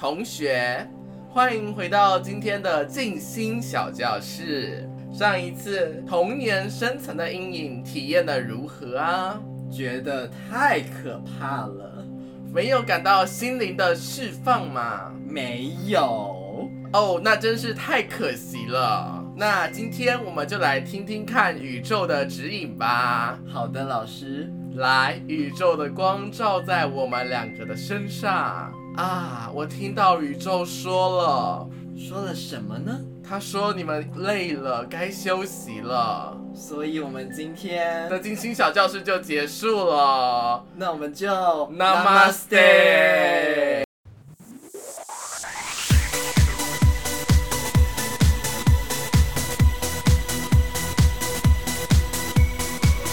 同学，欢迎回到今天的静心小教室。上一次童年深层的阴影体验的如何啊？觉得太可怕了，没有感到心灵的释放吗？没有哦，那真是太可惜了。那今天我们就来听听看宇宙的指引吧。好的，老师，来，宇宙的光照在我们两个的身上啊！我听到宇宙说了，说了什么呢？他说你们累了，该休息了。所以我们今天的金星小教室就结束了。那我们就 Namaste。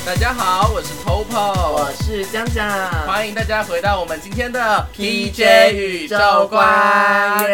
大家好，我是 Popo，我是江江，欢迎大家回到我们今天的 PJ 宇宙观。我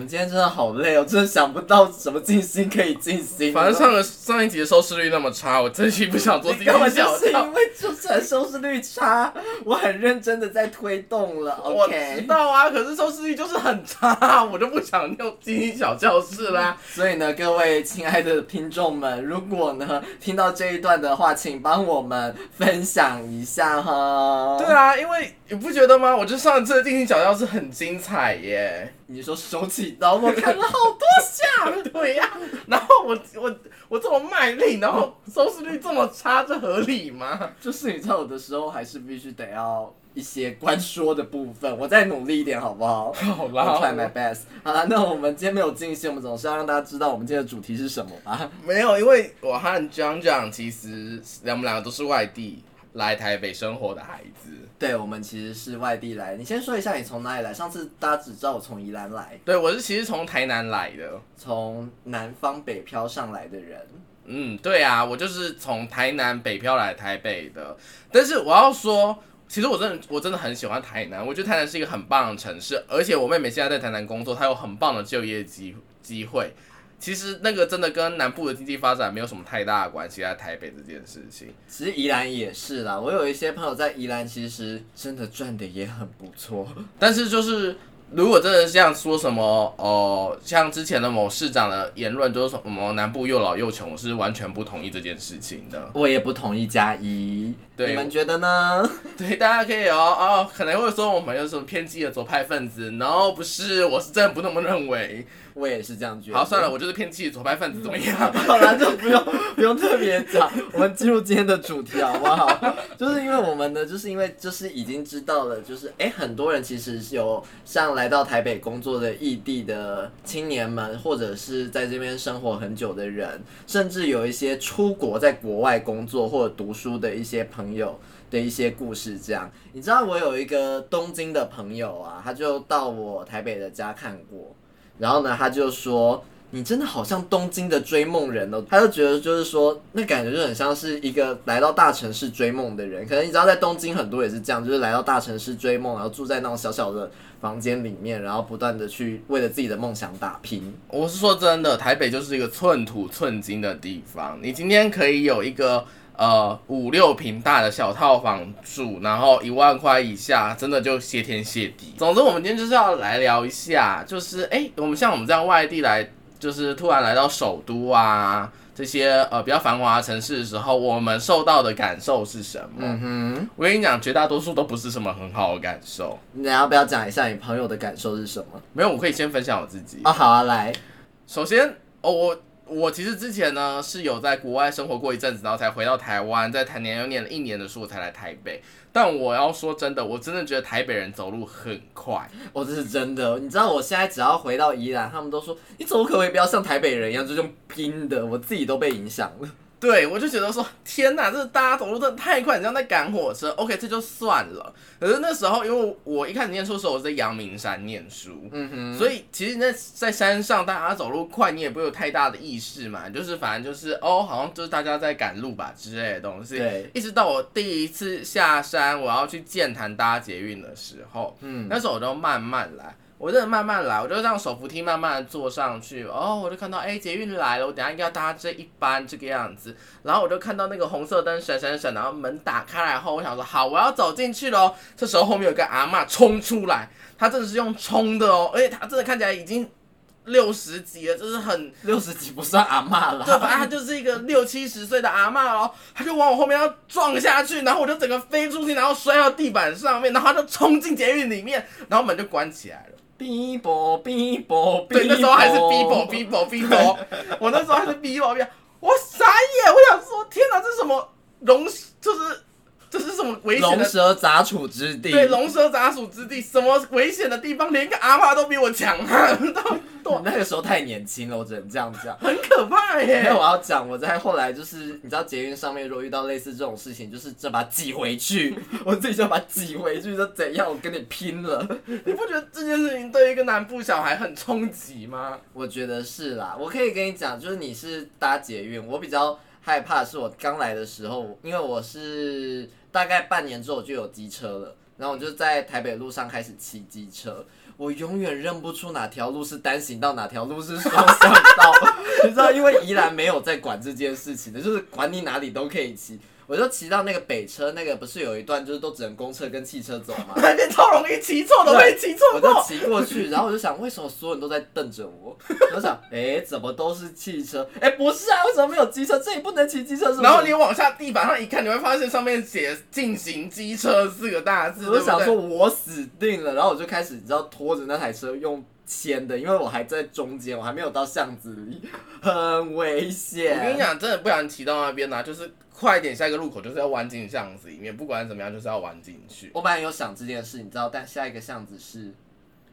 们今天真的好累哦，真的想不到什么静心可以静心。反正上个上一集的收视率那么差，我真心不想做这个 小是因为就算收视率差，我很认真的在推动了。我知道啊，可是收视率就是很差，我就不想用静心小教室啦。所以呢，各位亲爱的听众们，如果呢听到这一段的话，请帮我们分享一下哈。对啊，因为你不觉得吗？我觉得上一次的定心小教室很精彩耶。你说手起刀落看了好多下，对呀，然后我我我这么卖力，然后收视率这么差，这合理吗？就是你知道有的时候还是必须得要一些关说的部分，我再努力一点好不好？好啦，try my best。好了，那我们今天没有进行，我们总是要让大家知道我们今天的主题是什么吧？没有，因为我和 John John 其实我们两个都是外地来台北生活的孩子。对，我们其实是外地来。你先说一下你从哪里来？上次大家只知道我从宜兰来。对，我是其实从台南来的，从南方北漂上来的人。嗯，对啊，我就是从台南北漂来台北的。但是我要说，其实我真的我真的很喜欢台南，我觉得台南是一个很棒的城市，而且我妹妹现在在台南工作，她有很棒的就业机机会。其实那个真的跟南部的经济发展没有什么太大的关系，在台北这件事情。其实宜兰也是啦，我有一些朋友在宜兰，其实真的赚的也很不错。但是就是如果真的像说什么哦，像之前的某市长的言论，就是什么南部又老又穷，我是完全不同意这件事情的。我也不同意加一，你们觉得呢？对，大家可以哦哦，可能会说我们有什么偏激的左派分子，no，不是，我是真的不那么认为。我也是这样觉得。好，算了，我就是偏激左派分子，怎么样？好了，就不用 不用特别讲，我们进入今天的主题好不好？就是因为我们呢，就是因为就是已经知道了，就是哎，很多人其实有像来到台北工作的异地的青年们，或者是在这边生活很久的人，甚至有一些出国在国外工作或者读书的一些朋友的一些故事。这样，你知道我有一个东京的朋友啊，他就到我台北的家看过。然后呢，他就说：“你真的好像东京的追梦人哦。”他就觉得就是说，那感觉就很像是一个来到大城市追梦的人。可能你知道，在东京很多也是这样，就是来到大城市追梦，然后住在那种小小的房间里面，然后不断的去为了自己的梦想打拼。我是说真的，台北就是一个寸土寸金的地方。你今天可以有一个。呃，五六平大的小套房住，然后一万块以下，真的就谢天谢地。总之，我们今天就是要来聊一下，就是哎，我们像我们这样外地来，就是突然来到首都啊，这些呃比较繁华的城市的时候，我们受到的感受是什么？嗯哼，我跟你讲，绝大多数都不是什么很好的感受。你要不要讲一下你朋友的感受是什么？没有，我可以先分享我自己。哦，好啊，来，首先，哦我。我其实之前呢是有在国外生活过一阵子，然后才回到台湾，在台南又念了一年的书，我才来台北。但我要说真的，我真的觉得台北人走路很快，我这是真的。你知道我现在只要回到宜兰，他们都说你走可不可以不要像台北人一样，就用拼的，我自己都被影响了。对，我就觉得说，天哪，这大家走路真的太快，你像在赶火车。OK，这就算了。可是那时候，因为我一开始念书的时候，我在阳明山念书，嗯哼，所以其实那在山上，大家走路快，你也不会有太大的意识嘛，就是反正就是哦，好像就是大家在赶路吧之类的东西。对，一直到我第一次下山，我要去剑潭搭捷运的时候，嗯，那时候我就慢慢来。我真的慢慢来，我就这样手扶梯慢慢的坐上去，哦，我就看到哎、捷运来了，我等下应该要搭这一班这个样子，然后我就看到那个红色灯闪闪闪，然后门打开来后，我想说好，我要走进去喽。这时候后面有个阿嬷冲出来，她真的是用冲的哦，而且她真的看起来已经六十几了，就是很六十几不算阿嬷对，啦，反正她就是一个六七十岁的阿嬷哦，她就往我后面要撞下去，然后我就整个飞出去，然后摔到地板上面，然后她就冲进捷运里面，然后门就关起来了。逼啵逼啵逼对，那时候还是 bibo bibo bibo，，我那时候还是 bi bo bi，我傻眼，我想说，天哪，这是什么龙？就是这是什么危险龙？蛇杂处之地。对，龙蛇杂处之地，什么危险的地方，连个阿嬷都比我强悍，到我那个时候太年轻了，我只能这样讲。很可怕耶我。要讲，我在后来就是，你知道捷运上面如果遇到类似这种事情，就是这把挤回去，我自己就把它挤回去，说怎样，我跟你拼了。你不觉得这件事情对一个南部小孩很冲击吗？我觉得是啦，我可以跟你讲，就是你是搭捷运，我比较害怕是我刚来的时候，因为我是大概半年之后我就有机车了，然后我就在台北路上开始骑机车，我永远认不出哪条路是单行道，哪条路是双向道，你知道，因为宜兰没有在管这件事情的，就是管你哪里都可以骑。我就骑到那个北车，那个不是有一段就是都只能公车跟汽车走吗？那边超容易骑错，的被骑错我就。骑过去，然后我就想，为什么所有人都在瞪着我？我就想，哎、怎么都是汽车？哎、不是啊，为什么没有机车？这里不能骑机车，是不是？然后你往下地板上一看，你会发现上面写“进行机车”四个大字，我就想说？我死定了。然后我就开始，你知道，拖着那台车用牵的，因为我还在中间，我还没有到巷子里，很危险。我跟你，讲，真的不想骑到那边啦、啊就是快一点，下一个路口就是要弯进巷子里面，不管怎么样，就是要弯进去。我本来有想这件事，你知道，但下一个巷子是。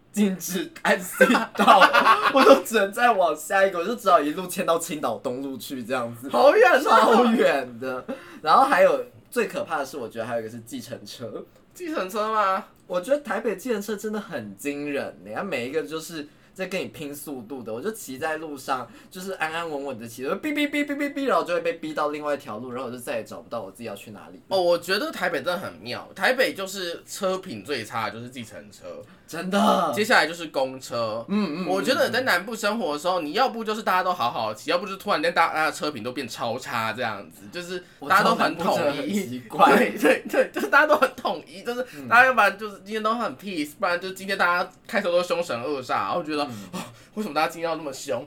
禁止按 C 道，我就只能再往下一个，我就只好一路迁到青岛东路去这样子。好远超哦！远的。然后还有最可怕的是，我觉得还有一个是计程车。计程车吗？我觉得台北计程车真的很惊人你看每一个就是在跟你拼速度的。我就骑在路上，就是安安稳稳的骑，就哔哔哔哔哔哔，然后就会被逼到另外一条路，然后我就再也找不到我自己要去哪里。哦，我觉得台北真的很妙。台北就是车品最差就是计程车，真的，接下来就是公车。嗯嗯，我觉得在南部生活的时候，你要不就是大家都好好骑，要不就是突然间大家的车品都变超差这样子，就是大家都知道南部真统一。奇怪。对对对，就是大家都很统一，就是大家要不然就是今天都很 peace，不然就是今天大家开头都凶神恶煞，然后觉得、哦，为什么大家今天要那么凶？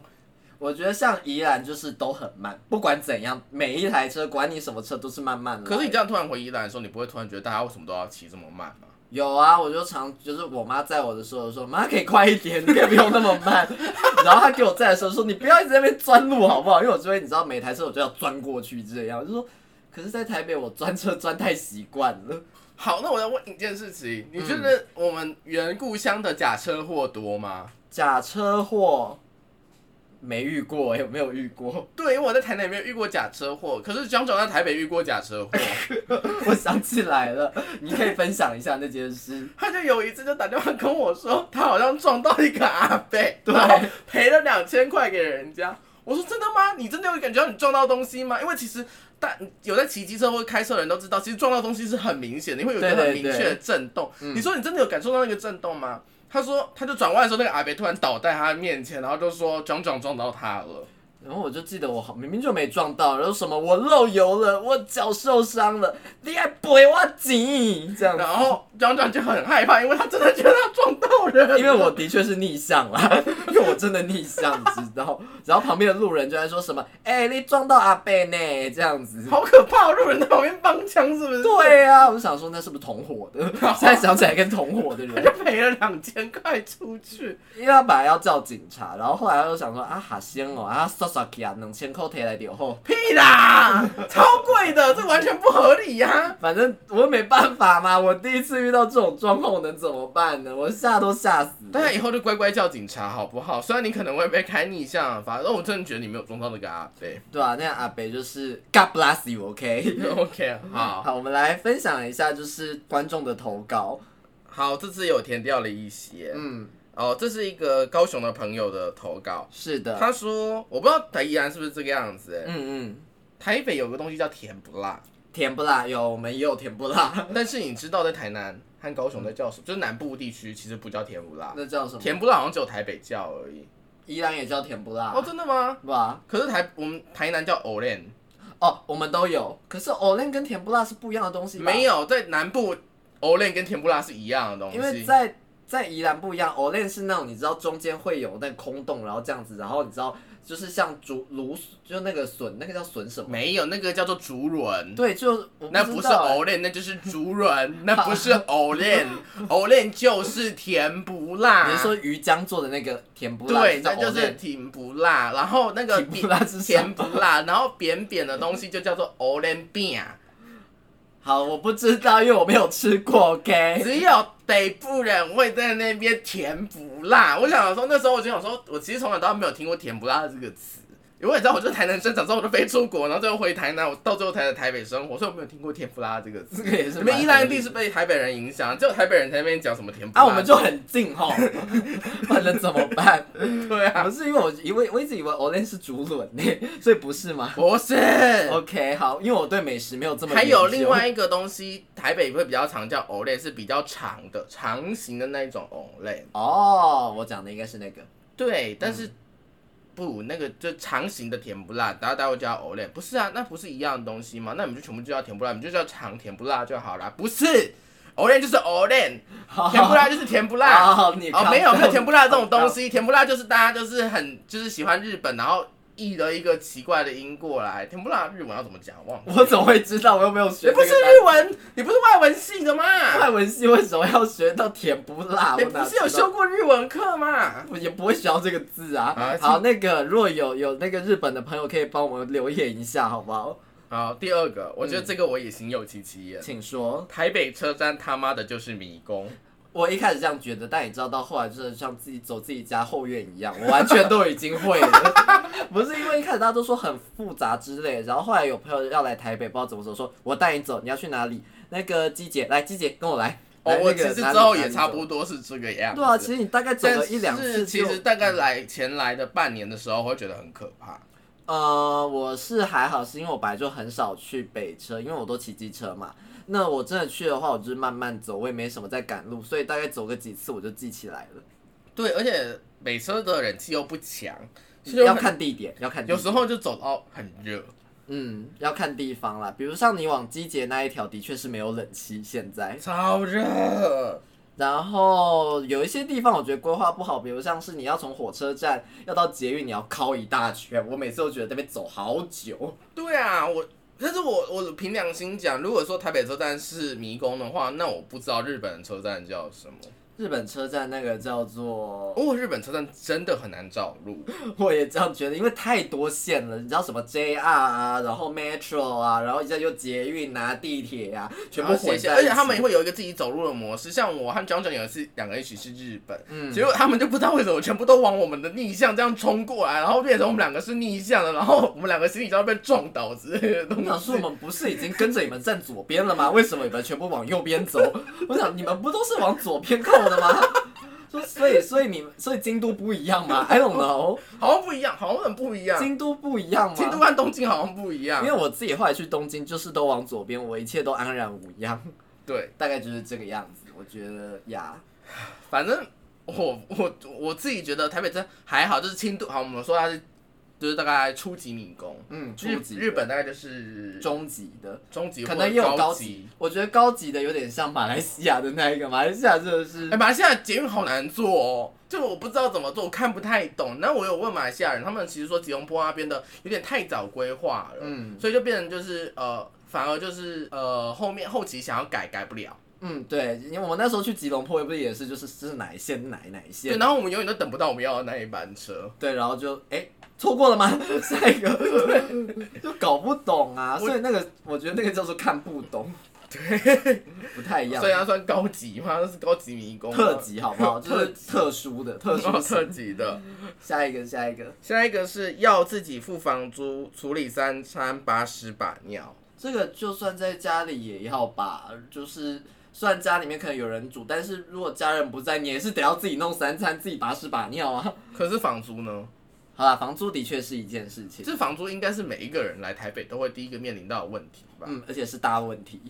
我觉得像宜兰就是都很慢，不管怎样，每一台车管你什么车都是慢慢的。可是你这样突然回宜兰的时候，你不会突然觉得大家为什么都要骑这么慢吗？有啊，我就常就是我妈载我的时候说妈可以快一点，你可以不用那么慢。然后她给我载的时候说你不要一直在那边钻路好不好？因为我这边你知道每台车我就要钻过去这样，我就说可是，在台北我钻车钻太习惯了。好，那我要问一件事情，你觉得我们原故乡的假车祸多吗？假车祸没遇过，有没有遇过？对，因为我在台南也没有遇过假车祸，可是江总在台北遇过假车祸。我想起来了，你可以分享一下那件事。他就有一次就打电话跟我说，他好像撞到一个阿伯，对赔了两千块给人家。我说真的吗？你真的有感觉到你撞到东西吗？因为其实大有在骑机车或开车的人都知道，其实撞到东西是很明显的，你会有一个很明确的震动。嗯你说你真的有感受到那个震动吗？他说，他就转弯的时候，那个阿北突然倒在他的面前，然后就说撞撞撞到他了。然后我就记得我好明明就没撞到，然后什么我漏油了，我脚受伤了，你还赔我钱这样然。后壮壮就很害怕，因为他真的觉得他撞到人了，因为我的确是逆向啦，因 为我真的逆向，你知道。然后旁边的路人就在说什么：“哎、你撞到阿贝呢？”这样子。好可怕，路人在旁边帮腔，是不是？对啊，我就想说那是不是同伙的？现在想起来跟同伙的人他，就赔了两千块出去。因为他本来要叫警察，然后后来他就想说啊，哈先哦，啊刷刷起啊，两千块贴来点后，屁啦，超贵的，这完全不合理呀、反正我没办法嘛，我第一次遇到这种状况，我能怎么办呢？我吓都吓死了。大家以后就乖乖叫警察好不好？虽然你可能会被开逆向反正我真的觉得你没有撞到那个阿贝。对啊，那样阿北就是 God bless you，OK、OK，好好，我们来分享一下就是观众的投稿。好，这次有填掉了一些。嗯，哦，这是一个高雄的朋友的投稿，是的。他说我不知道台宜兰是不是这个样子、欸，嗯嗯，台北有个东西叫甜不辣，甜不辣有，我们也有甜不辣，但是你知道在台南和高雄在叫什么？就是南部地区其实不叫甜不辣，那叫什么？甜不辣好像只有台北叫而已。宜兰也叫甜不辣，哦，真的吗？不啊？可是台我们台南叫 Olen，哦，我们都有，可是 Olen 跟甜不辣是不一样的东西吧，没有在南部 Olen 跟甜不辣是一样的东西。因为在在宜兰不一样，Olen 是那种你知道中间会有那个空洞，然后这样子，然后你知道就是像竹芦，就那个笋，那个叫笋什么？没有那个叫做竹轮。对，就我那不是知道欸 Olen，那就是竹轮，那不是 Olen，Olen 就是甜不辣。你是说鱼浆做的那个甜不辣？对，那就是甜不辣，然后那个甜不辣是甜不辣，然后扁扁的东西就叫做 Olen 饼。好，我不知道，因为我没有吃过。OK，只有北部人会在那边甜不辣。我想说，那时候我就想说，我其实从来都没有听过甜不辣这个词。因为你知道，我就是台南生长，之后我就飞出国，然后最后回台南，我到最后才在台北生活，所以我没有听过甜不辣这个词。这个也是你们宜兰地是是被台北人影响，只有台北人在那边讲什么甜不辣。啊，我们就很近哈，不然能怎么办？对啊，不是因为我以为我一直以为 Olen 是竹轮呢，所以不是吗不是。？OK，好，因为我对美食没有这么还有另外一个东西，台北会比较常叫藕类，是比较长的、长形的那一种藕类。哦，我讲的应该是那个对，但是、不，那个就长形的甜不辣，然后大家会叫藕类，不是啊？那不是一样的东西吗？那你们就全部就叫甜不辣，你们就叫长甜不辣就好啦。不是，藕莲就是藕莲，甜不辣就是甜不辣。哦，没有没有甜不辣这种东。西，甜不辣就是大家就是很就是喜欢日本，然后译了一个奇怪的音过来。甜不辣日文要怎么讲？忘了。我怎么会知道？我又没有学你不是日文，你不是外文系的吗？外文系为什么要学到甜不辣？不是有修过日文课吗？我也不会学到这个字啊啊。好，那个如果有有那个日本的朋友，可以帮我们留言一下，好不好？好，第二个，我觉得这个我也心有戚戚焉。请说。台北车站他妈的就是迷宫，我一开始这样觉得，但你知道到后来就是像自己走自己家后院一样，我完全都已经会了。不是因为一开始大家都说很复杂之类，然后后来有朋友要来台北，不知道怎么走，说我带你走，你要去哪里？那个季姐，来季姐跟我来。哦，来我其实之后也差不多是这个样子。对啊，其实你大概走了一两次其实大概来前来的半年的时候，会觉得很可怕。呃，我是还好，是因为我本来就很少去北车，因为我都骑机车嘛。那我真的去的话，我就是慢慢走，我也没什么在赶路，所以大概走个几次我就记起来了。对，而且北车的人气又不强，所以要看地点，要看有时候就走到很热。嗯，要看地方啦。比如像你往基捷那一条，的确是没有冷气，现在。超热，然后有一些地方我觉得规划不好，比如像是你要从火车站要到捷运，你要靠一大圈，我每次都觉得那边走好久。对啊，我，但是我我凭良心讲，如果说台北车站是迷宫的话，那我不知道日本的车站叫什么。日本车站那个叫做，哦，日本车站真的很难找路。我也这样觉得，因为太多线了，你知道什么 JR 啊，然后 Metro 啊，然后一下又捷运啊、地铁啊，全部然后写写混在一起。而且他们会有一个自己走路的模式，像我和 John John 有一次两个一起去日本，嗯结果他们就不知道为什么全部都往我们的逆向这样冲过来，然后变成我们两个是逆向的，然后我们两个心里就要被撞倒之类的东我想说，我。们不是已经跟着你们站左边了吗？为什么你们全部往右边走？我想你们不都是往左边靠的吗？说所以所以你们所以京都不一样吗？I don't know，好像不一样，好像很不一样。京都不一样吗？京都和东京好像不一样因为。我自己后来去东京，就是都往左边，我一切都安然无恙，对，大概就是这个样子。我觉得呀，反正我我我自己觉得台北真还好，就是轻度好，我们说它是就是大概初级民工。嗯，初日级日本大概就是中级的，中级，可能也有高级级。。我觉得高级的有点像马来西亚的那一个，马来西亚真的是哎、马来西亚捷运好难做哦，就我不知道怎么做，我看不太懂。那我有问马来西亚人，他们其实说吉隆坡那边的有点太早规划了，嗯所以就变成就是呃，反而就是呃后面后期想要改改不了。嗯，对，因为我们那时候去吉隆坡，不是也是就是这是哪一线哪一哪一对，线，然后我们永远都等不到我们要的那一班车。对，然后就哎错过了吗？下一个 就搞不懂啊，所以那个我觉得那个叫做看不懂，对，不太一样所以，它算高级嘛？那是高级迷宫特级好不好？就是特殊的特殊哦特型。级的。下一个，下一个，下一个是要自己付房租，处理三餐，把屎把尿。这个就算在家里也要吧，就是虽然家里面可能有人煮，但是如果家人不在，你也是得要自己弄三餐，自己把屎把尿啊。可是房租呢？好啦，房租的确是一件事情，这房租应该是每一个人来台北都会第一个面临到的问题吧？嗯，而且是大问题。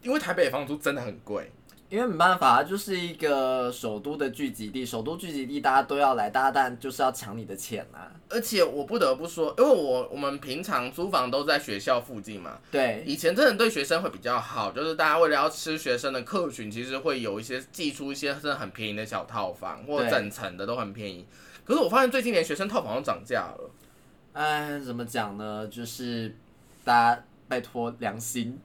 因为台北的房租真的很贵。因为没办法，就是一个首都的聚集地，首都聚集地大家都要来，大家当然就是要抢你的钱啊。而且我不得不说，因为我我们平常租房都在学校附近嘛，对，以前真的对学生会比较好，就是大家为了要吃学生的客群，其实会有一些寄出一些真的很便宜的小套房，或对整层的都很便宜。可是我发现最近连学生套房都涨价了。哎，怎么讲呢？就是大家拜托良心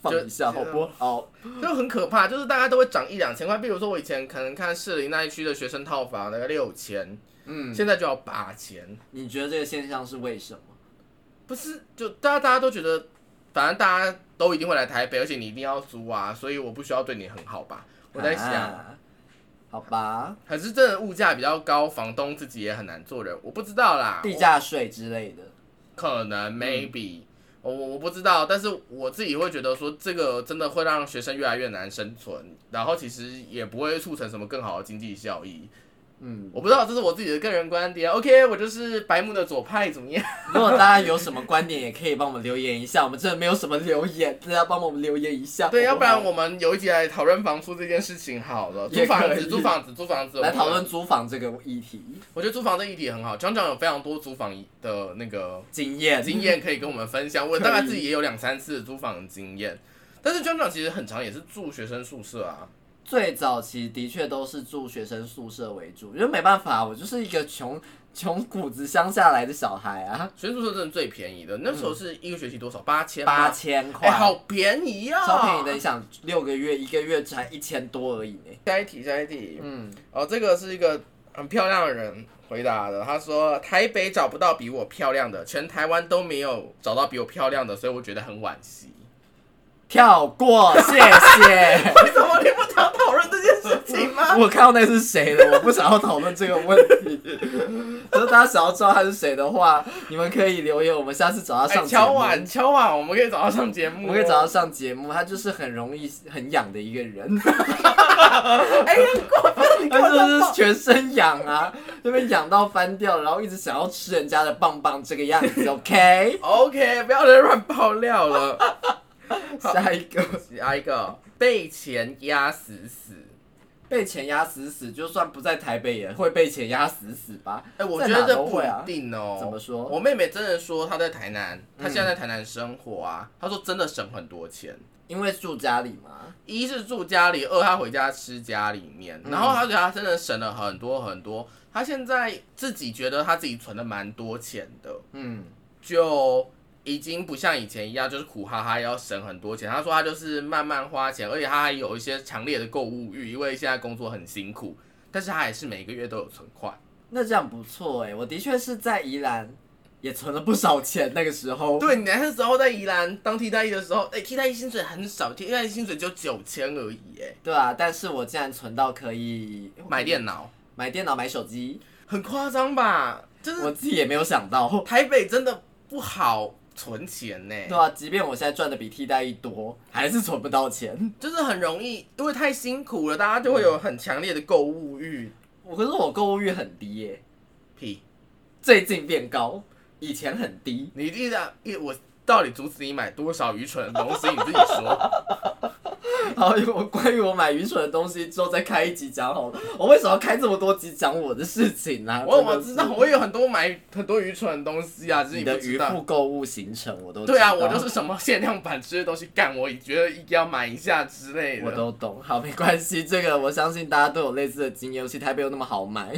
放一下，好不好？就很可怕，就是大家都会涨一两千块。比如说我以前可能看士林那一区的学生套房大概六千，嗯，现在就要八千，你觉得这个现象是为什么？不是就大家大家都觉得，反正大家都一定会来台北，而且你一定要租啊，所以我不需要对你很好吧？我在想，啊好吧，可是真的物价比较高，房东自己也很难做人，我不知道啦，地价税之类的，可能 maybe。我我我不知道，但是我自己会觉得说，这个真的会让学生越来越难生存，然后其实也不会促成什么更好的经济效益。嗯，我不知道，这是我自己的个人观点。OK，我就是白木的左派，怎么样？如果大家有什么观点，也可以帮我们留言一下。我们真的没有什么留言，大家帮我们留言一下。对，好好要不然我们有一集来讨论房租这件事情好了。租房子，租房子，租房子，来讨论。租房这个议题我觉得租房这议题很好，江江有非常多租房的那个经验经验可以跟我们分享。我大概自己也有两三次租房的经验，但是江江其实很长也是住学生宿舍啊。最早期的确都是住学生宿舍为主，因为没办法，我就是一个穷穷谷子乡下来的小孩啊，学生宿舍真的最便宜的，那时候是一个学期多少？八千？八？千块，哎，好便宜啊！超便宜的。你想六个月一个月才一千多而已呢。下一题，下一题。嗯，哦，这个是一个很漂亮的人回答的。他说：“台北找不到比我漂亮的，全台湾都没有找到比我漂亮的，所以我觉得很惋惜。跳过，谢谢。为什么你不想讨论这件事情吗？我看到那是谁了，我不想要讨论这个问题。如果大家想要知道他是谁的话，你们可以留言，我们下次找他哎，上节目。敲碗敲碗，我们可以找他上节目、我们可以找他。上节目，他就是很容易很痒的一个人。哎，很过分，你他就是全身痒啊，那边痒到翻掉，然后一直想要吃人家的棒棒，这个样子。OK，OK，不要再乱爆料了。下一个下一个被钱压死死。被钱压死死，就算不在台北也会被钱压死死吧？哎、我觉得这不一定哦、怎么说我妹妹真的说她在台南，她嗯现在在台南生活啊，她说真的省很多钱。因为住家里嘛。一是住家里，二她回家吃家里面，嗯然后她觉得她真的省了很多很多。她现在自己觉得她自己存了蛮多钱的，嗯，就已经不像以前一样，就是苦哈哈要省很多钱。他说他就是慢慢花钱，而且他还有一些强烈的购物欲，因为现在工作很辛苦，但是他还是每个月都有存款。那这样不错哎，我的确是在宜兰也存了不少钱，那个时候。对，你那时候在宜兰当替代役的时候，哎、替代役薪水很少，替代役薪水就九千而已，哎，对啊，但是我竟然存到可以买电脑买电脑、买手机，很夸张吧？就是我自己也没有想到。台北真的不好存钱呢，对啊，即便我现在赚的比替代役多，还是存不到钱。就是很容易，因为太辛苦了，大家就会有很强烈的购物欲。我可是我购物欲很低耶，屁，最近变高，以前很低。你记得一我到底阻止你买多少愚蠢的东西？你自己说。好，我关于我买愚蠢的东西之后再开一集讲好了。我为什么要开这么多集讲我的事情呢、啊？我我真的是知道，我也有很多买很多愚蠢的东西啊，只是你的渔。夫购物行程我都对啊，我就是什么限量版之类东西干，我也觉得一定要买一下之类的。我都懂。好，没关系，这个我相信大家都有类似的经验，尤其台北又那么好买，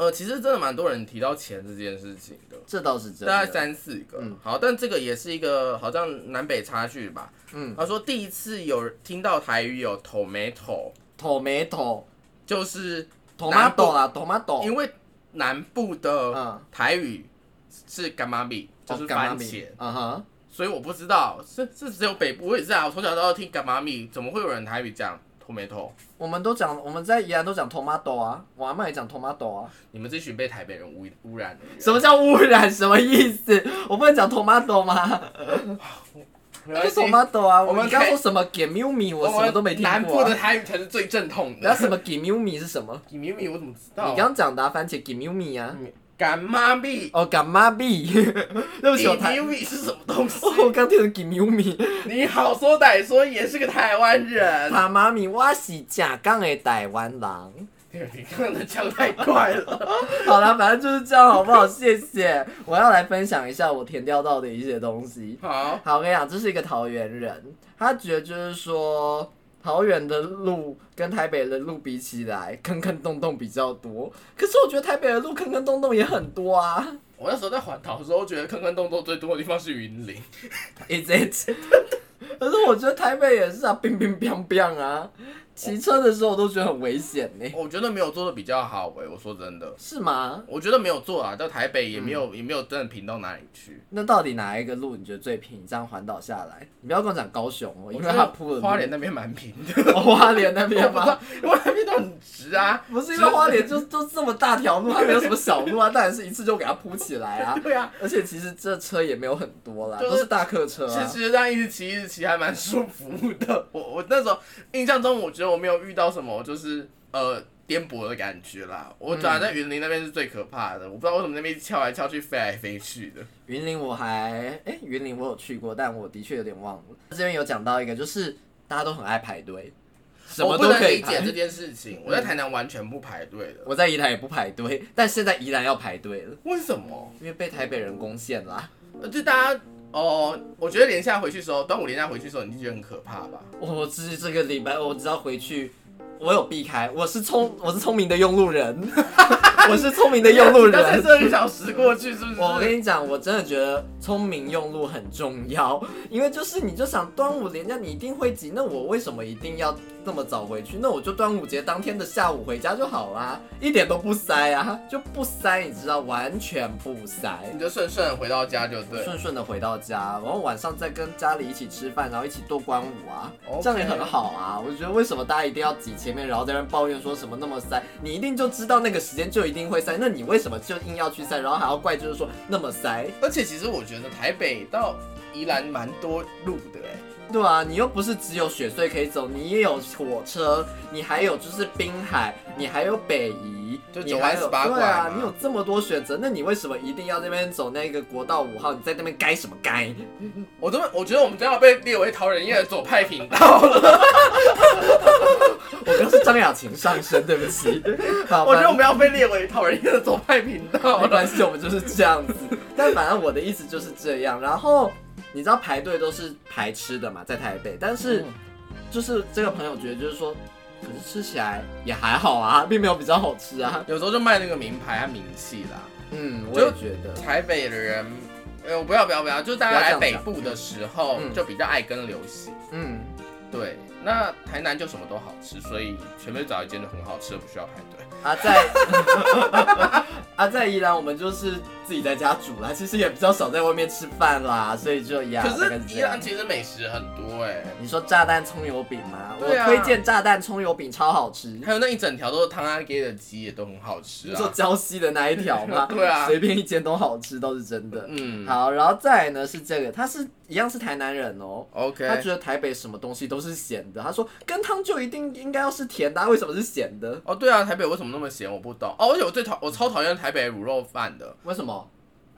呃，其实真的蛮多人提到钱这件事情的，这倒是真大概。三四个。嗯好，但这个也是一个好像南北差距吧。嗯他说第一次有听到台语有 tomato，，tomato 就是 tomato 啦，tomato，因为南部的嗯，台语是干妈米，就是哦干茄，嗯哼，所以我不知道是是只有北部，我也是啊，我从小到大听干妈米，怎么会有人台语讲 tomato？我们都讲，我们在宜兰都讲 tomato 啊，我阿妈也讲 tomato 啊。你们这群被台北人污污染的人。什么叫污染？什么意思？我不能讲 tomato 吗？那是 tomato 啊，我我们刚说什么 g i m u m i 我什么都没听南部过、啊。的台语才是最正统的。那什么 g i m u m i 是什么？米米我怎么知道？你刚讲的、啊、番茄 g i m u m i 啊，干妈咪，哦，干妈咪，对不起，我台，米米是什么东西？哦 我刚听成 give me 米，你好说歹说也是个台湾人。他妈咪，我是假港的台湾人。你刚才讲太快了。好了，反正就是这样，好不好？谢谢。我要来分享一下我填掉到的一些东西。好，好，我跟你讲，这是一个桃园人，他觉得就是说，桃园的路跟台北的路比起来，坑坑洞洞比较多。可是我觉得台北的路坑坑洞洞也很多啊。我那时候在环岛的时候，觉得坑坑洞洞最多的地方是云林。Is it？可是我觉得台北也是啊，冰冰冰冰啊。骑车的时候我都觉得很危险呢、我觉得没有做的比较好哎、我说真的，是吗？我觉得没有做啊，到台北也没有、也没有真的平到哪里去。那到底哪一个路你觉得最平？你这样环岛下来，你不要跟我讲高雄哦，因为它铺的花莲那边蛮平的，哦花莲那边 吗？因为那边都很直啊。不是因为花莲就就这么大条路，它没有什么小路啊，当然是一次就给它铺起来啊。对啊，而且其实这车也没有很多啦，就是都是大客车啊。其实这样一直骑一直骑还蛮舒服的。我我那时候印象中，我觉得我没有遇到什么就是呃颠簸的感觉啦。我转在云林那边是最可怕的，我不知道为什么那边跳来跳去、飞来飞去的。云林我还哎、云林我有去过，但我的确有点忘了。这边有讲到一个，就是大家都很爱排队，什么都可以排能理解这。件事情。我在台南完全不排队的，我在宜兰也不排队，但现在宜兰要排队了，为什么？因为被台北人攻陷啦。呃就大家哦，我觉得连假回去的时候，端午连假回去的时候，你就觉得很可怕吧？我只这个礼拜我只要回去，我有避开，我是聪我是聪明的用路人，我是聪明的用路人。这一小时过去，是不是？我跟你讲，我真的觉得聪明用路很重要，因为就是你就想端午连假你一定会挤，那我为什么一定要这么早回去？那我就端午节当天的下午回家就好啦，一点都不塞啊，就不塞，你知道，完全不塞。你就顺顺地回到家就对。顺顺的回到家，然后晚上再跟家里一起吃饭，然后一起度端午啊这样也很好啊。我觉得为什么大家一定要挤前面，然后在那抱怨说什么那么塞？你一定就知道那个时间就一定会塞，那你为什么就硬要去塞，然后还要怪就是说那么塞？而且其实我觉得台北到宜兰蛮多路的哎。对啊，你又不是只有雪隧可以走，你也有火车，你还有就是滨海，你还有北宜，就你还有918对啊，你有这么多选择，那你为什么一定要那边走那个国道五号？你在那边该什么该？我真的我觉得我们都要被列为桃仁叶的左派频道了。我刚是张雅琴上身，对不起。好，我觉得我反们要被列为桃仁叶的左派频道了。没关系，我们就是这样子。但反正我的意思就是这样。然后你知道排队都是排吃的嘛，在台北，但是嗯就是这个朋友觉得就是说，可是吃起来也还好啊，并没有比较好吃啊。有时候就卖那个名牌啊名气啦。嗯，我也觉得。台北的人，呃，不要不要不要，就大家来北部的时候嗯就比较爱跟流行。嗯，对，那台南就什么都好吃，所以全面找一间就很好吃的，不需要排队。啊在 啊在宜兰，我们就是自己在家煮啦，其实也比较少在外面吃饭啦，所以就一样，可大概是这样宜兰其实美食很多哎、你说炸弹葱油饼吗？对啊我推荐炸弹葱油饼，超好吃。还有那一整条都是汤阿给的鸡也都很好吃你说啊。礁溪的那一条吗？对啊随便一间都好吃，都是真的。嗯，好，然后再来呢是这个，他是一样是台南人哦。，OK，他觉得台北什么东西都是咸的，他说跟汤就一定应该要是甜的啊，为什么是咸的？哦，对啊，台北为什么那么咸？我不懂。哦，而且我最讨我超讨厌台北的卤肉饭的，为什么？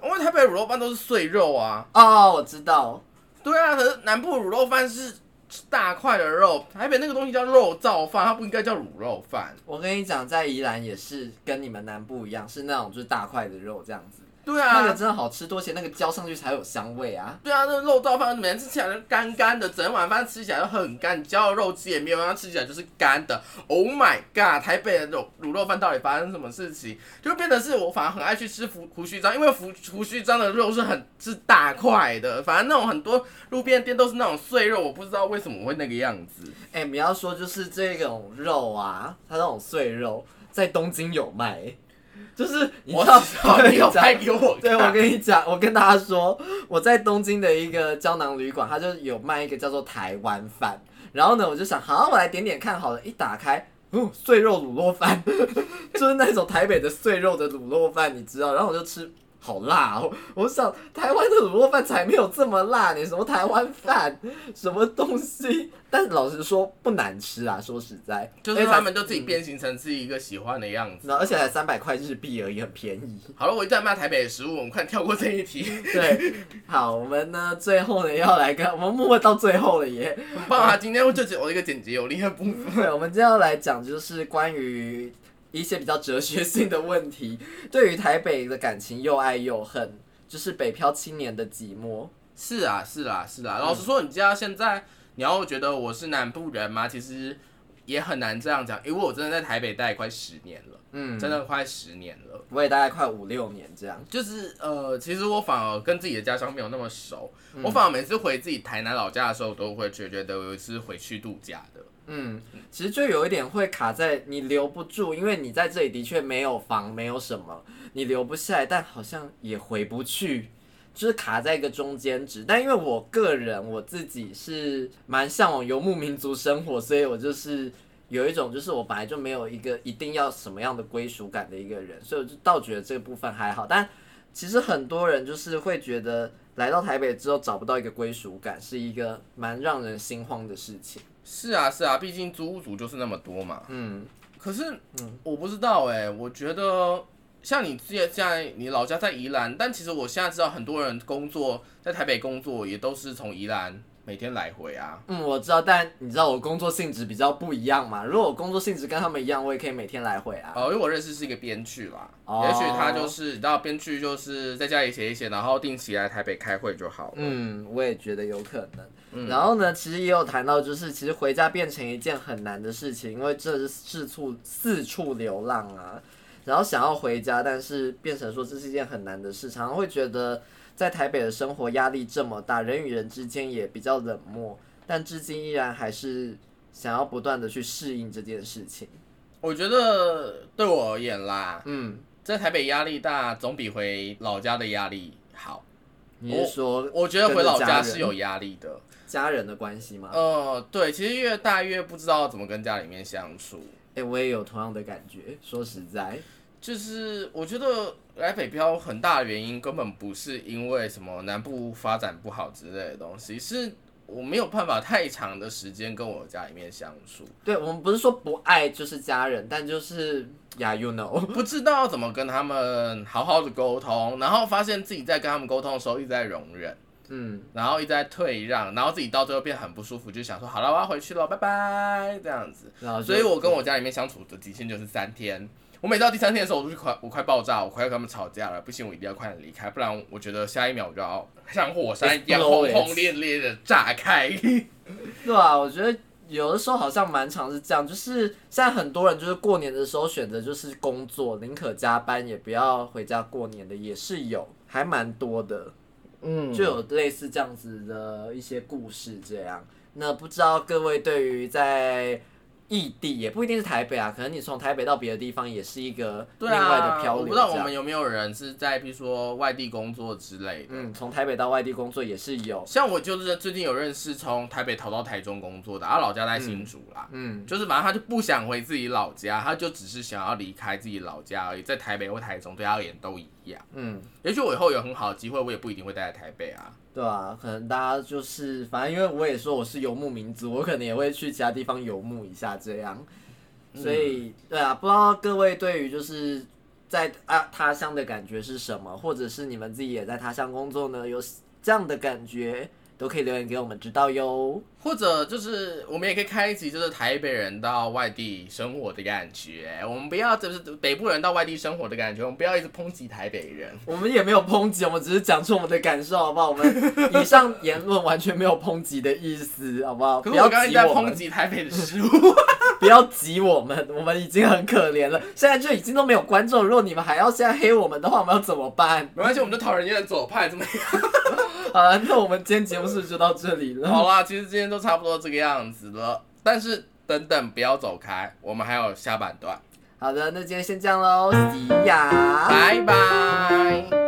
因为台北的卤肉饭都是碎肉啊。哦，我知道，对啊，可是南部卤肉饭是是大块的肉，台北那个东西叫肉燥饭，它不应该叫卤肉饭。我跟你讲，在宜兰也是跟你们南部一样，是那种就是大块的肉这样子，对啊，那个真的好吃多些，那个浇上去才有香味啊。对啊，那个肉燥饭每次吃起来就干干的，整碗饭吃起来就很干，你浇了肉汁也没有，让它吃起来就是干的。Oh my god！台北的肉卤肉饭到底发生什么事情？就变得是我反而很爱去吃胡胡须章，因为胡胡须章的肉是很是大块的，反正那种很多路边店都是那种碎肉，我不知道为什么会那个样子。哎、你要说就是这种肉啊，它那种碎肉在东京有卖、就是你我知道，知道你有 拍给我看，对，我跟你讲，我跟大家说，我在东京的一个胶囊旅馆，它就有卖一个叫做台湾饭。然后呢，我就想，好，我来点点看好了。一打开，哦，碎肉卤肉饭，就是那种台北的碎肉的卤肉饭，你知道？然后我就吃，好辣哦！我想台湾的卤肉饭才没有这么辣呢，什么台湾饭，什么东西？但老实说不难吃啊，说实在，就是他们就自己变形成自己一个喜欢的样子。那而且才三百块日币而已，很便宜。好了，我一直在骂台北的食物，我们快跳过这一题。对，好，我们呢最后呢要来跟我们默默到最后了耶，很棒啊！今天就只有一个简洁有力的部分。对，我们今天要来讲就是关于。一些比较哲学性的问题，对于台北的感情又爱又恨，就是北漂青年的寂寞。是啊，是啊，是啊。老实说，你知道现在你要觉得我是南部人吗？其实也很难这样讲，因为我真的在台北待快十年了，嗯，真的快十年了。我也大概快五六年这样。就是呃，其实我反而跟自己的家乡没有那么熟，我反而每次回自己台南老家的时候，都会觉得我是回去度假的。嗯，其实就有一点会卡在你留不住，因为你在这里的确没有房，没有什么，你留不下来，但好像也回不去，就是卡在一个中间值。但因为我个人我自己是蛮向往游牧民族生活，所以我就是有一种就是我本来就没有一个一定要什么样的归属感的一个人，所以我就倒觉得这部分还好。但其实很多人就是会觉得来到台北之后找不到一个归属感，是一个蛮让人心慌的事情。是啊，是啊，毕竟租屋族就是那么多嘛。嗯，可是，嗯，我不知道哎，我觉得像你现在你老家在宜兰，但其实我现在知道很多人工作在台北工作，也都是从宜兰每天来回啊。嗯，我知道，但你知道我工作性质比较不一样嘛？如果我工作性质跟他们一样，我也可以每天来回啊。哦，因为我认识是一个编剧啦，哦也许他就是你知道编剧就是在家里写一写，然后定期来台北开会就好了。嗯，我也觉得有可能。然后呢，其实也有谈到，就是其实回家变成一件很难的事情，因为这是四处四处流浪啊，然后想要回家，但是变成说这是一件很难的事，常常会觉得在台北的生活压力这么大，人与人之间也比较冷漠，但至今依然还是想要不断的去适应这件事情。我觉得对我而言啦，嗯，在台北压力大，总比回老家的压力好。你是说，我觉得回老家是有压力的。家人的关系吗？呃，对，其实越大越不知道怎么跟家里面相处。哎，我也有同样的感觉。说实在，就是我觉得来北漂很大的原因根本不是因为什么南部发展不好之类的东西，是我没有办法太长的时间跟我家里面相处。对我们不是说不爱就是家人，但就是呀，you know，不知道怎么跟他们好好的沟通，然后发现自己在跟他们沟通的时候一直在容忍。嗯，然后一直在退让，然后自己到最后变很不舒服，就想说好了，我要回去了，拜拜，这样子。所以，我跟我家里面相处的极限就是三天。我每到第三天的时候，我就快，我快爆炸，我快要跟他们吵架了，不行，我一定要快点离开，不然我觉得下一秒我就要像火山一样 轰轰烈烈的炸开。对啊，我觉得有的时候好像蛮常是这样，就是现在很多人就是过年的时候选择就是工作，宁可加班也不要回家过年的也是有，还蛮多的。嗯，就有类似这样子的一些故事，这样。那不知道各位对于在。异地也不一定是台北啊，可能你从台北到别的地方也是一个另外的漂流。我不知道我们有没有人是在比如说外地工作之类的。嗯，从台北到外地工作也是有。像我就是最近有认识从台北逃到台中工作的，他老家在新竹啦。嗯，就是反正他就不想回自己老家，他就只是想要离开自己老家而已，在台北或台中对他而言都一样。嗯，也许我以后有很好的机会，我也不一定会待在台北啊。对啊，可能大家就是，反正因为我也说我是游牧民族，我可能也会去其他地方游牧一下这样。所以，对啊，不知道各位对于就是在啊他乡的感觉是什么，或者是你们自己也在他乡工作呢？有这样的感觉？都可以留言给我们知道哟，或者就是我们也可以开一集，就是台北人到外地生活的感觉。我们不要就是北部人到外地生活的感觉，我们不要一直抨击台北人。我们也没有抨击，我们只是讲出我们的感受，好不好？我们 以上言论完全没有抨击的意思，好不好？不要刚刚在抨击台北的食物，不要挤我们，我们已经很可怜了。现在就已经都没有观众，如果你们还要现在黑我们的话，我们要怎么办？没关系，我们就讨人厌的左派怎么样？好了，那我们今天节目是就到这里了。好啦，其实今天都差不多这个样子了，但是等等不要走开，我们还有下半段。好的，那今天先这样喽，西亚，拜拜。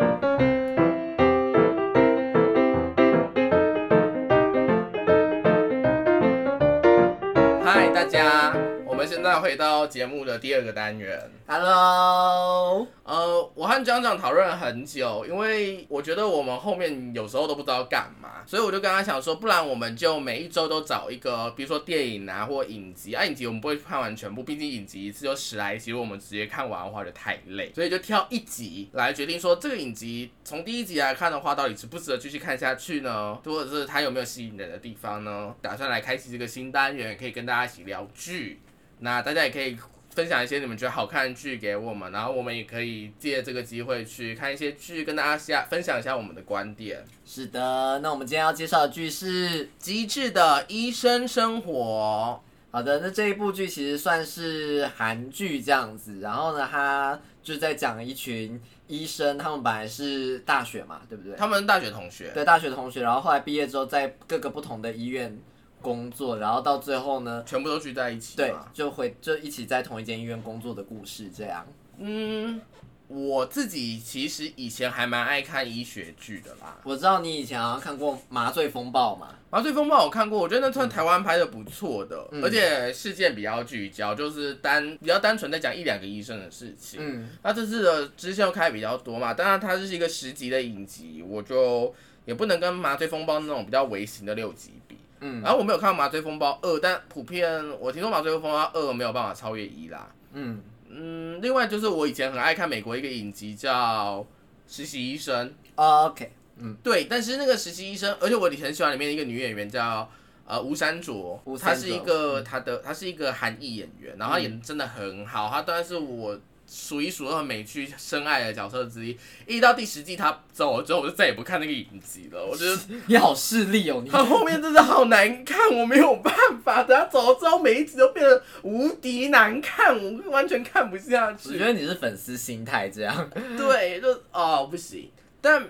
们现在回到节目的第二个单元。Hello，呃，我和江长讨论了很久，因为我觉得我们后面有时候都不知道干嘛，所以我就跟他想说，不然我们就每一周都找一个，比如说电影啊或影集啊，影集我们不会看完全部，毕竟影集一次就十来集，如果我们直接看完的话就太累，所以就挑一集来决定说这个影集从第一集来看的话，到底值不值得继续看下去呢？或者是它有没有吸引人的地方呢？打算来开启这个新单元，可以跟大家一起聊剧，那大家也可以。分享一些你们觉得好看的剧给我们，然后我们也可以借这个机会去看一些剧，跟大家下分享一下我们的观点。是的，那我们今天要介绍的剧是机智的医生生活，好的，那这一部剧其实算是韩剧这样子，然后呢，它就在讲一群医生，他们本来是大学嘛，对不对？他们大学同学，对，大学同学，然后后来毕业之后，在各个不同的医院工作，然后到最后呢，全部都聚在一起。对，就会就一起在同一间医院工作的故事，这样。嗯，我自己其实以前还蛮爱看医学剧的啦。我知道你以前好像看过《麻醉风暴》嘛，《麻醉风暴》我看过，我觉得那算台湾拍的不错的，嗯而且事件比较聚焦，就是单比较单纯在讲一两个医生的事情。嗯，那这次的支线开比较多嘛，当然它是一个十集的影集，我就也不能跟《麻醉风暴》那种比较微型的六集比。嗯。然后我没有看《麻醉风暴二》，但普遍我听说《麻醉风暴二》没有办法超越一啦。嗯，嗯，另外就是我以前很爱看美国一个影集叫《实习医生》，哦 OK，嗯。对，但是那个实习医生，而且我很喜欢里面的一个女演员叫呃吴珊卓。她是一个她的她是一个韩裔演员，然后她演的真的很好，她当然是我数一数二美剧深爱的角色之一。一到第十季他走了之后，我就再也不看那个影集了。我觉得 你好势利哦，你。他后面真的好难看，我没有办法。等他走了之后，每一集都变得无敌难看，我完全看不下去我觉。得你是粉丝心态这样。对，就哦不行。但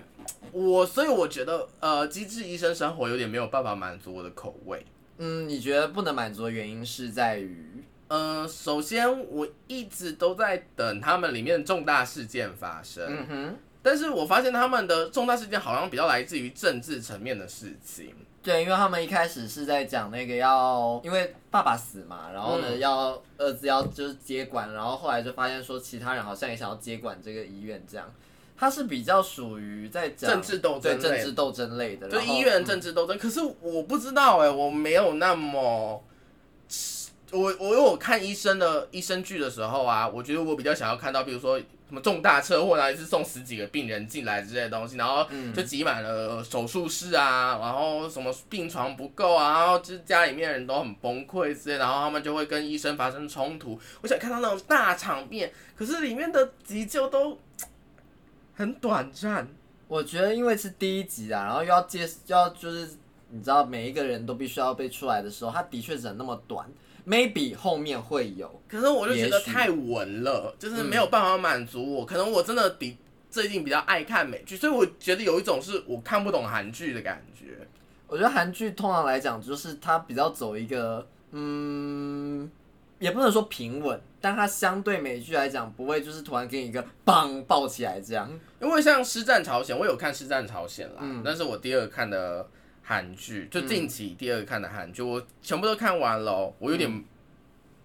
我所以我觉得呃，《机智医生生活》有点没有办法满足我的口味。嗯，你觉得不能满足的原因是在于，呃，首先我一直都在等他们里面重大事件发生，嗯哼，但是我发现他们的重大事件好像比较来自于政治层面的事情。对，因为他们一开始是在讲那个要，因为爸爸死嘛，然后呢、嗯。要儿子要就是接管，然后后来就发现说其他人好像也想要接管这个医院，这样，他是比较属于在讲政治斗争对政治斗争类的，对医院嗯政治斗争，可是我不知道哎、我没有那么，我我有看医生的医生剧的时候啊，我觉得我比较想要看到，比如说什么重大车祸，然后一次送十几个病人进来之类的东西，然后嗯就挤满了手术室啊，然后什么病床不够啊，然后就是家里面人都很崩溃之类，然后他们就会跟医生发生冲突。我想看到那种大场面，可是里面的急救都很短暂。我觉得因为是第一集啊，然后又要接要就是你知道每一个人都必须要被出来的时候，他的确只能那么短，maybe 后面会有。可是我就觉得太文了，就是没有办法满足我。可能我真的比最近比较爱看美剧，所以我觉得有一种是我看不懂韩剧的感觉。我觉得韩剧通常来讲，就是它比较走一个，嗯，也不能说平稳，但它相对美剧来讲，不会就是突然给你一个棒爆起来这样。因为像《师战朝鲜》，我有看《师战朝鲜》啦，嗯那是我第二个看的韩剧，就近期第二个看的韩剧，我全部都看完了哦。我有点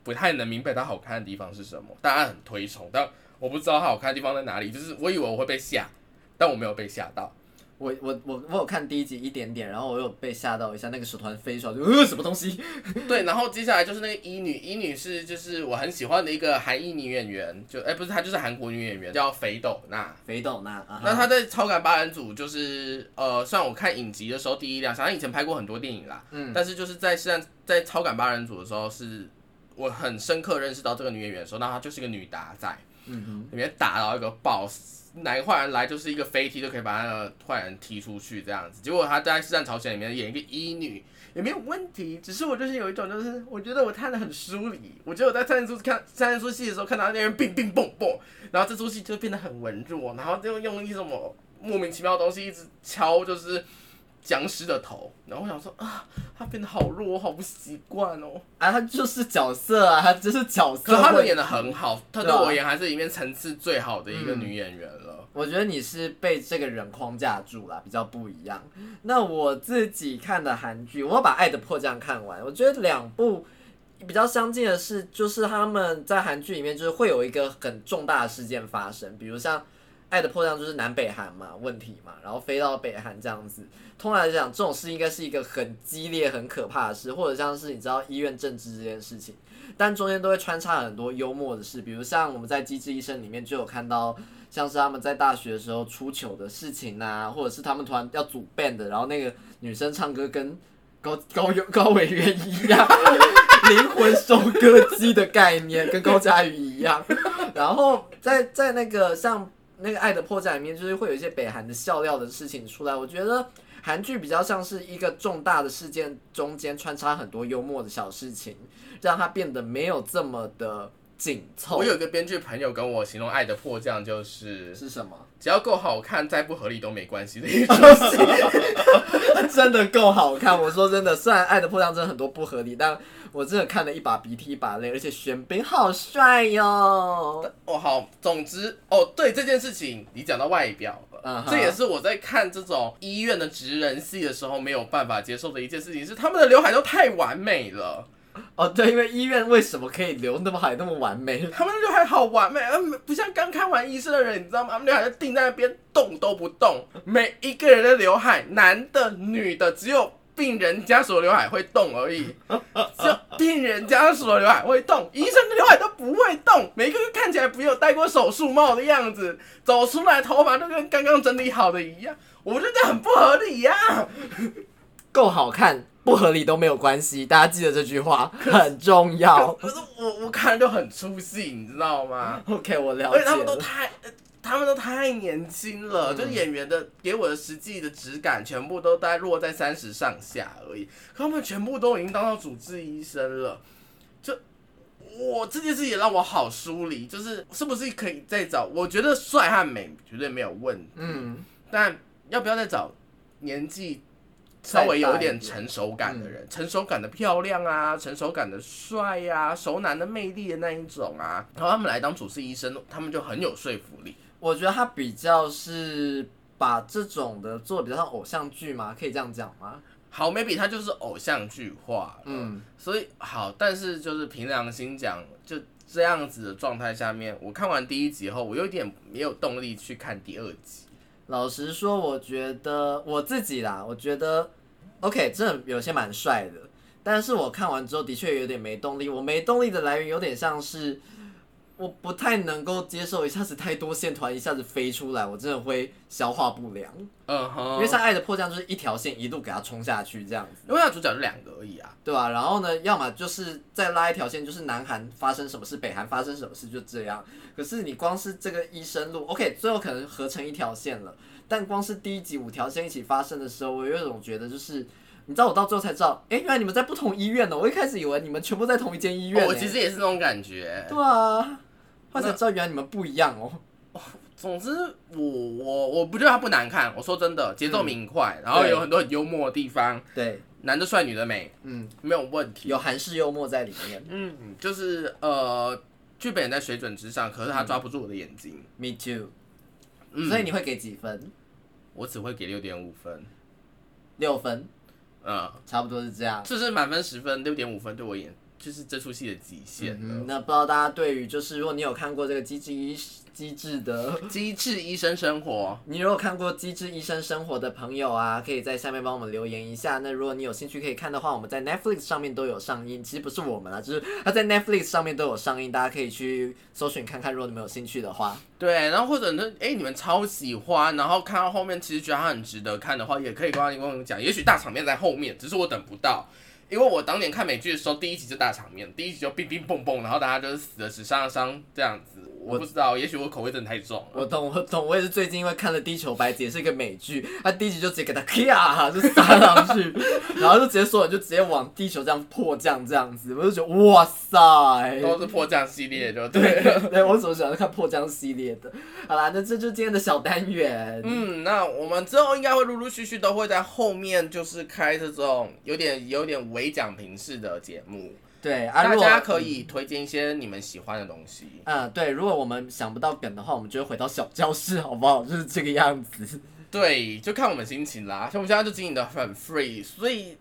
不太能明白它好看的地方是什么，大家很推崇，但我不知道它好看的地方在哪里。就是我以为我会被吓，但我没有被吓到。我我我我有看第一集一点点，然后我有被吓到一下，那个手团飞出来就呃什么东西？对，然后接下来就是那个一女，一女是就是我很喜欢的一个韩裔女演员，就哎、不是她就是韩国女演员，叫肥斗娜。肥斗娜啊，那她在超感八人组就是呃，虽然我看影集的时候第一亮相，她以前拍过很多电影啦，嗯但是就是在现在在超感八人组的时候，是我很深刻认识到这个女演员的时候，那她就是一个女打仔，嗯里面打到一个 boss，哪个坏人来就是一个飞踢就可以把那个坏人踢出去这样子。结果他在《四战朝鲜》里面演一个医女也没有问题，只是我就是有一种就是我觉得我看的很疏离，我觉得我在三出看三出戏的时候看到那些人乒乒蹦蹦，然后这出戏就变得很文弱，然后就用一种莫名其妙的东西一直敲就是。僵尸的头，然后我想说啊，他变得好弱，我好不习惯哦。哼，啊，他就是角色啊，他就是角色。可是他们演的很好，她对我而言还是里面层次最好的一个女演员了。我觉得你是被这个人框架住了，比较不一样。那我自己看的韩剧，我把《爱的迫降》看完，我觉得两部比较相近的是，就是他们在韩剧里面就是会有一个很重大的事件发生，比如像《爱的迫降》就是南北韩嘛问题嘛，然后飞到北韩这样子。通常来讲，这种事应该是一个很激烈、很可怕的事，或者像是你知道医院政治这件事情，但中间都会穿插很多幽默的事，比如像我们在《机智医生》里面就有看到，像是他们在大学的时候出糗的事情呐、或者是他们突然要组 band，然后那个女生唱歌跟高 高高委员一样，灵魂收割机的概念跟高佳宇一样。然后在在那个像那个《爱的迫降》里面，就是会有一些北韩的笑料的事情出来。我觉得韩剧比较像是一个重大的事件中间穿插很多幽默的小事情，让它变得没有这么的紧凑。我有一个编剧朋友跟我形容《爱的迫降》就是是什么？只要够好看，再不合理都没关系的一出戏。真的够好看。我说真的，虽然《爱的迫降》真的很多不合理，但我真的看了一把鼻涕一把泪，而且玄彬好帅哟。哦，好，总之，哦，对这件事情，你讲到外表这也是我在看这种医院的职人戏的时候没有办法接受的一件事情，是他们的刘海都太完美了，哦，对，因为医院为什么可以留那么好，那么完美？他们的刘海好完美，嗯，不像刚看完医生的人，你知道吗？他们刘海就定在那边动都不动，每一个人的刘海，男的、女的，只有。病人家属的刘海会动而已，只有病人家属的刘海会动，医生的刘海都不会动，每个人看起来不有戴过手术帽的样子，走出来头发都跟刚刚整理好的一样，我觉得很不合理呀、够好看，不合理都没有关系。大家记得这句话很重要。可是我我看了就很出戏，你知道吗？OK，我了而且他们。都太，呃他们都太年轻了，嗯就演员的给我的实际的质感，全部都在落在三十上下而已。可他们全部都已经当到主治医生了，就我这件事也让我好疏离，就是是不是可以再找？我觉得帅和美绝对没有问题，嗯，但要不要再找年纪稍微有一点成熟感的人，成熟感的漂亮啊，成熟感的帅呀、熟男的魅力的那一种啊，然后他们来当主治医生，他们就很有说服力。我觉得他比较是把这种的做得比较像偶像剧嘛，可以这样讲吗？好，maybe 他就是偶像剧化，嗯，所以好，但是就是凭良心讲，就这样子的状态下面，我看完第一集后，我有点没有动力去看第二集。老实说，我觉得我自己啦，我觉得 OK，真的有些蛮帅的，但是我看完之后的确有点没动力。我没动力的来源有点像是我不太能够接受一下子太多线团一下子飞出来，我真的会消化不良。嗯哼，因为像《爱的迫降》就是一条线一路给它冲下去这样子，因为它主角就两个而已啊。对吧、然后呢，要么就是再拉一条线，就是南韩发生什么事，北韩发生什么事，就这样。可是你光是这个医生路，OK，最后可能合成一条线了，但光是第一集五条线一起发生的时候，我有一种觉得就是。你知道我到最后才知道，哎、原来你们在不同医院呢。我一开始以为你们全部在同一间医院、哦我欸其实也是那种感觉。对啊，后来才知道原来你们不一样哦。总之，我我我不觉得它不难看。我说真的，节奏明快，然后有很多很幽默的地方，对，男的帅，女的美，嗯，没有问题。有韩式幽默在里面。嗯，就是呃，剧本在水准之上，可是他抓不住我的眼睛。Me too。嗯，所以你会给几分？我只会给六点五分。六分，嗯，差不多是这样。就是满分十分，六点五分对我也就是这出戏的极限了。嗯，那不知道大家对于就是如果你有看过这个机智医机智的，机智医生生活，你如果看过《机智医生生活》的朋友啊，可以在下面帮我们留言一下。那如果你有兴趣可以看的话，我们在 Netflix 上面都有上映。其实不是我们啊，就是它在 Netflix 上面都有上映，大家可以去搜寻看看。如果你们有兴趣的话，对，然后或者呢，哎、你们超喜欢，然后看到后面其实觉得它很值得看的话，也可以跟跟我讲，也许大场面在后面，只是我等不到。因为我当年看美剧的时候，第一集就大场面，第一集就乒乒乓乓，然后大家就是死的死伤了伤这样子。我不知道，也许我口味真的太重了。我懂，我懂，我也是最近因为看了《地球白子》，也是一个美剧，他第一集就直接给他咔就撒上去，然后就直接所有人就直接往地球这样迫降这样子，我就觉得哇塞，都是迫降系列，就对了。对，我总喜欢看迫降系列的。好啦，那这就是今天的小单元。嗯，那我们之后应该会陆陆续续都会在后面就是开这种有点有点伪讲评式的节目，对啊，大家可以推荐一些你们喜欢的东西。嗯，对，如果我们想不到梗的话，我们就会回到小教室，好不好？就是这个样子。对，就看我们心情啦。像我们现在就经营的很 free，所以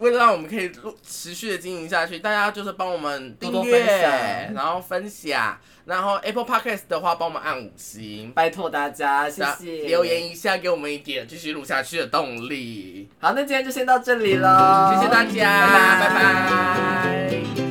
为了让我们可以录持续的经营下去，大家就是帮我们订多多阅，分享然后分享，然后 Apple Podcast 的话帮我们按五星，拜托大家，谢谢。留言一下，给我们一点继续录下去的动力。好，那今天就先到这里喽，谢谢大家，拜拜拜拜